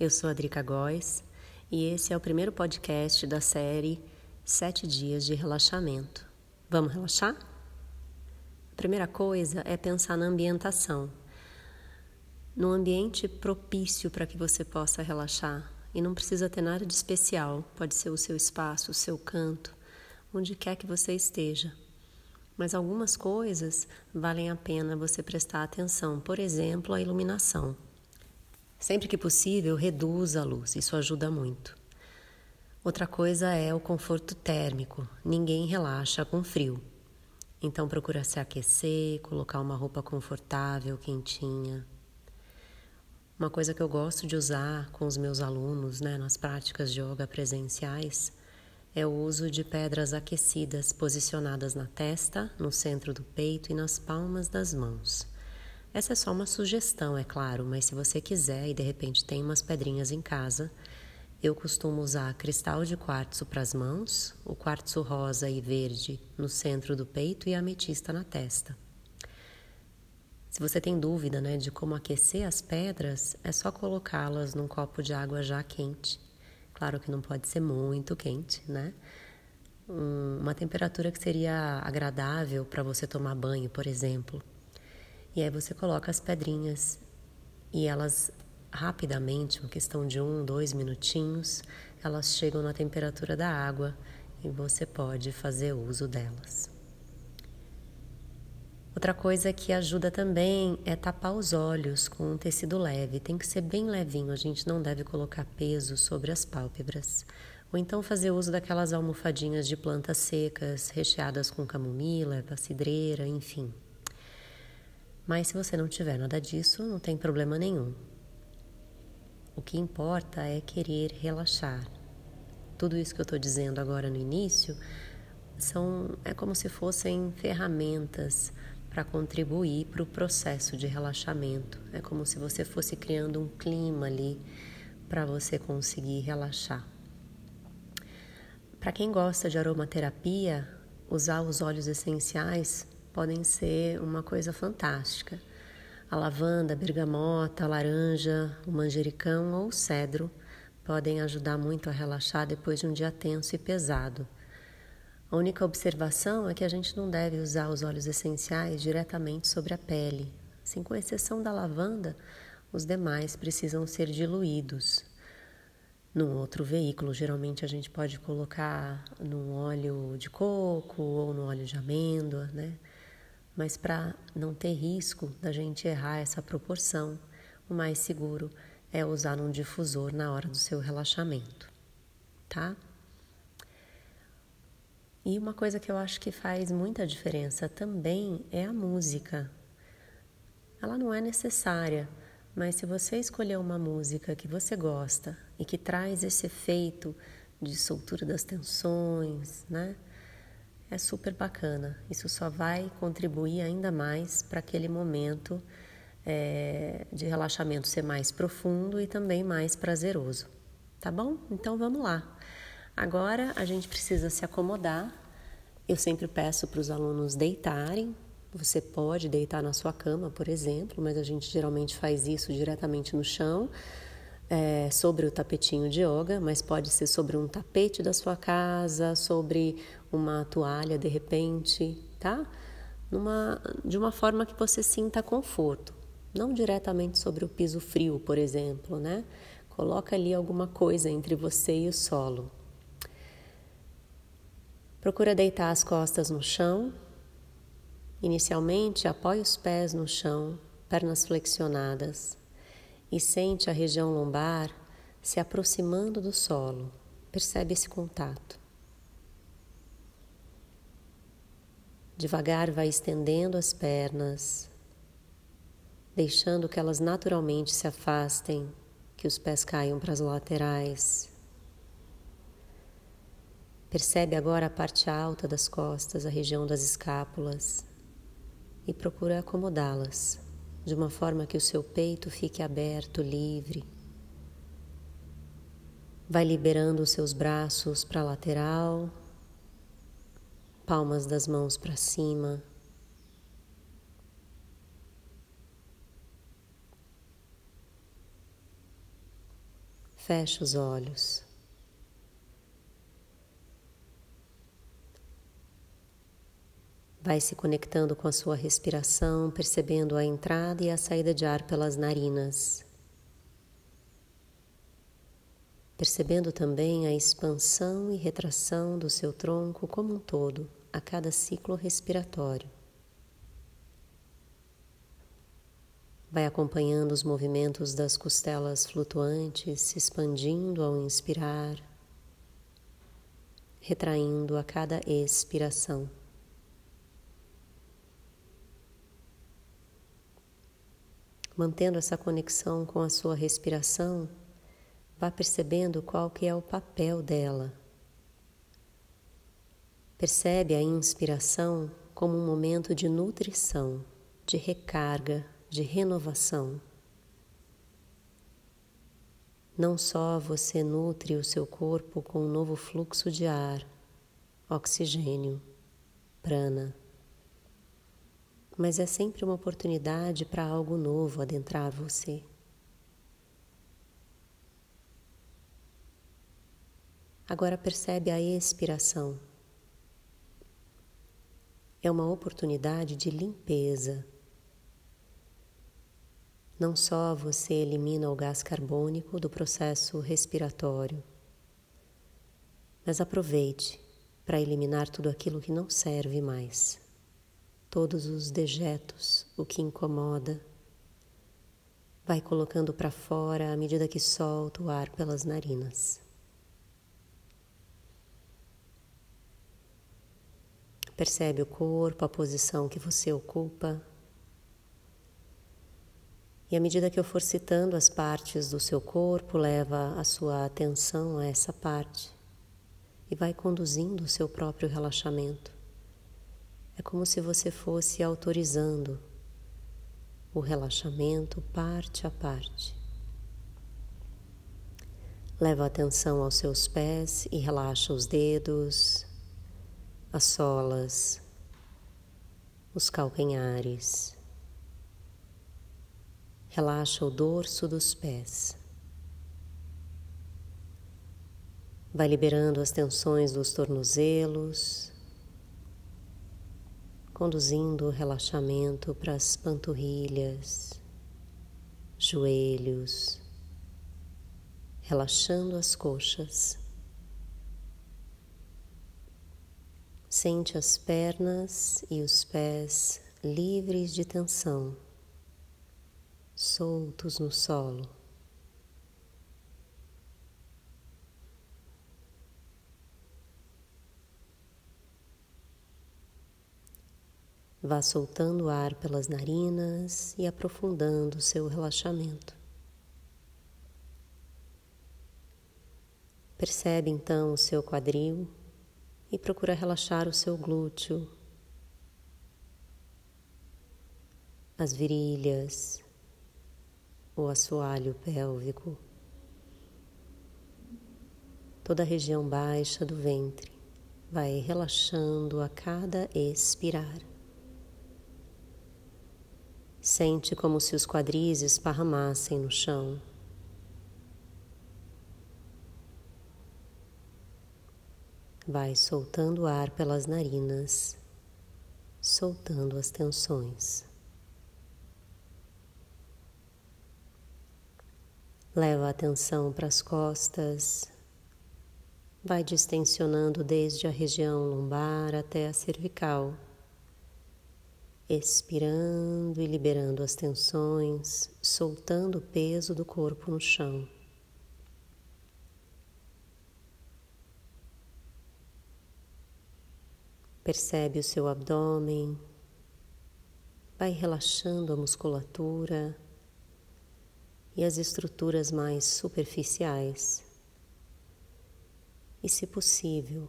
Eu sou a Drica Góes e esse é o primeiro podcast da série Sete Dias de Relaxamento. Vamos relaxar? A primeira coisa é pensar na ambientação, num ambiente propício para que você possa relaxar. E não precisa ter nada de especial, pode ser o seu espaço, o seu canto, onde quer que você esteja. Mas algumas coisas valem a pena você prestar atenção, por exemplo, a iluminação. Sempre que possível, reduza a luz, isso ajuda muito. Outra coisa é o conforto térmico. Ninguém relaxa com frio. Então procura se aquecer, colocar uma roupa confortável, quentinha. Uma coisa que eu gosto de usar com os meus alunos, né, nas práticas de yoga presenciais, é o uso de pedras aquecidas posicionadas na testa, no centro do peito e nas palmas das mãos. Essa é só uma sugestão, é claro, mas se você quiser e de repente tem umas pedrinhas em casa, eu costumo usar cristal de quartzo para as mãos, o quartzo rosa e verde no centro do peito e a ametista na testa. Se você tem dúvida né, de como aquecer as pedras, é só colocá-las num copo de água já quente Claro que não pode ser muito quente, né? uma temperatura que seria agradável para você tomar banho, por exemplo. E aí você coloca as pedrinhas e elas rapidamente, uma questão de um, dois minutinhos, elas chegam na temperatura da água e você pode fazer uso delas. Outra coisa que ajuda também é tapar os olhos com um tecido leve. Tem que ser bem levinho, a gente não deve colocar peso sobre as pálpebras. Ou então fazer uso daquelas almofadinhas de plantas secas, recheadas com camomila, cidreira, enfim. Mas se você não tiver nada disso, não tem problema nenhum. O que importa é querer relaxar. Tudo isso que eu estou dizendo agora no início são é como se fossem ferramentas para contribuir para o processo de relaxamento. É como se você fosse criando um clima ali para você conseguir relaxar. Para quem gosta de aromaterapia, usar os óleos essenciais podem ser uma coisa fantástica. A lavanda, a bergamota, a laranja, o manjericão ou o cedro podem ajudar muito a relaxar depois de um dia tenso e pesado. A única observação é que a gente não deve usar os óleos essenciais diretamente sobre a pele. Assim, com exceção da lavanda, os demais precisam ser diluídos. Num outro veículo, geralmente a gente pode colocar num óleo de coco ou no óleo de amêndoa, né? Mas para não ter risco da gente errar essa proporção, o mais seguro é usar num difusor na hora do seu relaxamento, tá? E uma coisa que eu acho que faz muita diferença também é a música. Ela não é necessária, mas se você escolher uma música que você gosta e que traz esse efeito de soltura das tensões, né? É super bacana. Isso só vai contribuir ainda mais para aquele momento é, de relaxamento ser mais profundo e também mais prazeroso. Tá bom? Então vamos lá. Agora a gente precisa se acomodar. Eu sempre peço para os alunos deitarem. Você pode deitar na sua cama, por exemplo, mas a gente geralmente faz isso diretamente no chão, é, sobre o tapetinho de yoga, mas pode ser sobre um tapete da sua casa, sobre uma toalha de repente, tá? Numa, de uma forma que você sinta conforto, não diretamente sobre o piso frio, por exemplo, né? Coloca ali alguma coisa entre você e o solo. Procura deitar as costas no chão. Inicialmente, apoie os pés no chão, pernas flexionadas, e sente a região lombar se aproximando do solo. Percebe esse contato. Devagar vai estendendo as pernas, deixando que elas naturalmente se afastem, que os pés caiam para as laterais, Percebe agora a parte alta das costas, a região das escápulas e procura acomodá-las de uma forma que o seu peito fique aberto, livre. Vai liberando os seus braços para a lateral, palmas das mãos para cima. Feche os olhos. Vai se conectando com a sua respiração, percebendo a entrada e a saída de ar pelas narinas. Percebendo também a expansão e retração do seu tronco como um todo a cada ciclo respiratório. Vai acompanhando os movimentos das costelas flutuantes, se expandindo ao inspirar, retraindo a cada expiração. Mantendo essa conexão com a sua respiração, vá percebendo qual que é o papel dela. Percebe a inspiração como um momento de nutrição, de recarga, de renovação. Não só você nutre o seu corpo com um novo fluxo de ar, oxigênio, prana, mas é sempre uma oportunidade para algo novo adentrar você. Agora percebe a expiração. É uma oportunidade de limpeza não só você elimina o gás carbônico do processo respiratório, mas aproveite para eliminar tudo aquilo que não serve mais, todos os dejetos, o que incomoda. Vai colocando para fora à medida que solta o ar pelas narinas. Percebe o corpo, a posição que você ocupa. E à medida que eu for citando as partes do seu corpo, leva a sua atenção a essa parte e vai conduzindo o seu próprio relaxamento. É como se você fosse autorizando o relaxamento parte a parte. Leva atenção aos seus pés e relaxa os dedos, as solas, os calcanhares Relaxa o dorso dos pés. Vai liberando as tensões dos tornozelos, conduzindo o relaxamento para as panturrilhas, joelhos, relaxando as coxas. Sente as pernas e os pés livres de tensão soltos no solo. Vá soltando ar pelas narinas e aprofundando o seu relaxamento. Percebe então o seu quadril e procura relaxar o seu glúteo, as virilhas, o assoalho pélvico, toda a região baixa do ventre vai relaxando a cada expirar. Sente como se os quadris esparramassem no chão. Vai soltando o ar pelas narinas, soltando as tensões. Leva a atenção para as costas, vai distensionando desde a região lombar até a cervical, expirando e liberando as tensões, soltando o peso do corpo no chão. Percebe o seu abdômen, vai relaxando a musculatura e as estruturas mais superficiais. E, se possível,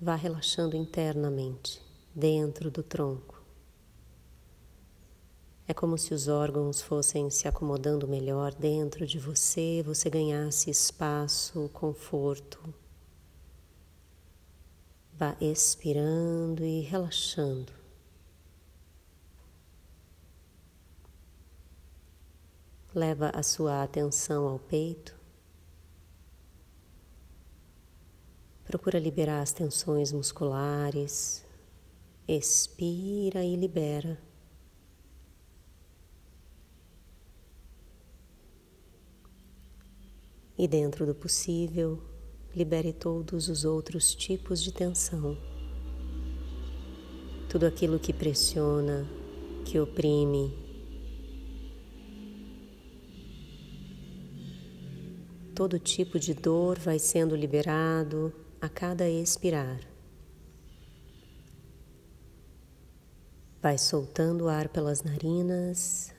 vá relaxando internamente, dentro do tronco. É como se os órgãos fossem se acomodando melhor dentro de você, você ganhasse espaço, conforto. Vá expirando e relaxando. Leva a sua atenção ao peito. Procura liberar as tensões musculares. Expira e libera. E dentro do possível, libere todos os outros tipos de tensão. Tudo aquilo que pressiona, que oprime. Todo tipo de dor vai sendo liberado a cada expirar. Vai soltando o ar pelas narinas,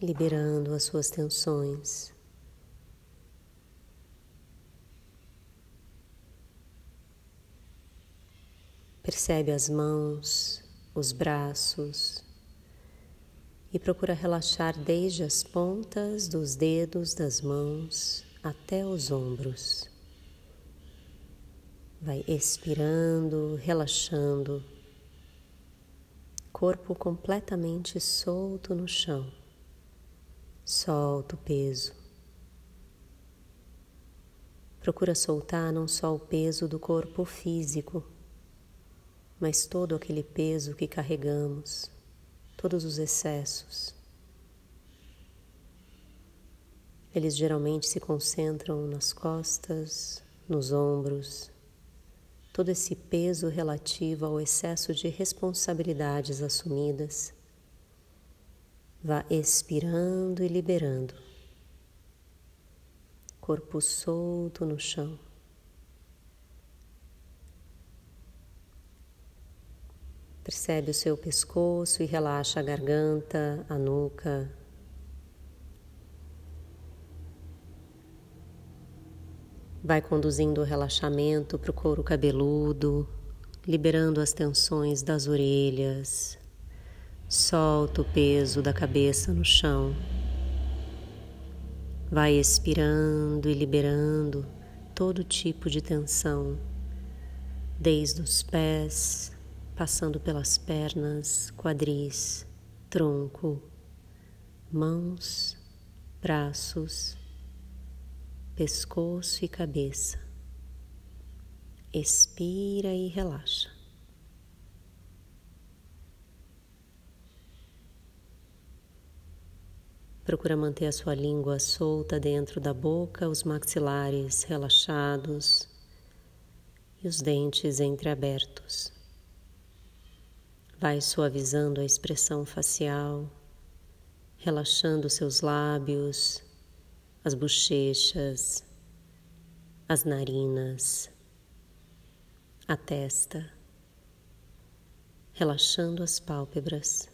liberando as suas tensões. Percebe as mãos, os braços e procura relaxar desde as pontas dos dedos das mãos até os ombros. Vai expirando, relaxando, corpo completamente solto no chão. Solta o peso. Procura soltar não só o peso do corpo físico, mas todo aquele peso que carregamos, todos os excessos. Eles geralmente se concentram nas costas, nos ombros, todo esse peso relativo ao excesso de responsabilidades assumidas. Vá expirando e liberando. Corpo solto no chão. Percebe o seu pescoço e relaxa a garganta, a nuca. Vai conduzindo o relaxamento para o couro cabeludo, liberando as tensões das orelhas. Solta o peso da cabeça no chão. Vai expirando e liberando todo tipo de tensão, desde os pés passando pelas pernas, quadris, tronco, mãos, braços, pescoço e cabeça. Expira e relaxa. Procura manter a sua língua solta dentro da boca, os maxilares relaxados e os dentes entreabertos. Vai suavizando a expressão facial, relaxando seus lábios, as bochechas, as narinas, a testa, relaxando as pálpebras.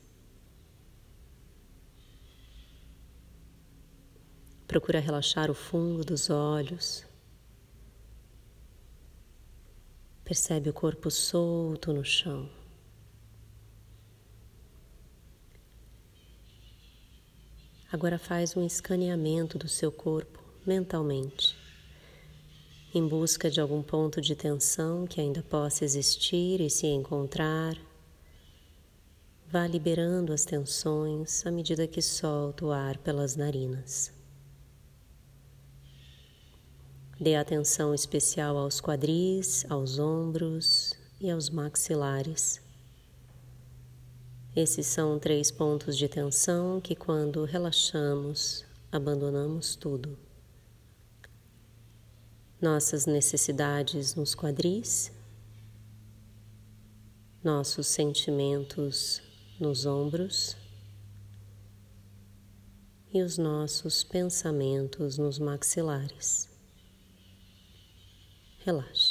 Procura relaxar o fundo dos olhos. Percebe o corpo solto no chão. Agora faz um escaneamento do seu corpo mentalmente, em busca de algum ponto de tensão que ainda possa existir e se encontrar. Vá liberando as tensões à medida que solta o ar pelas narinas. Dê atenção especial aos quadris, aos ombros e aos maxilares. Esses são três pontos de tensão que, quando relaxamos, abandonamos tudo. Nossas necessidades nos quadris, nossos sentimentos nos ombros e os nossos pensamentos nos maxilares. Relaxa.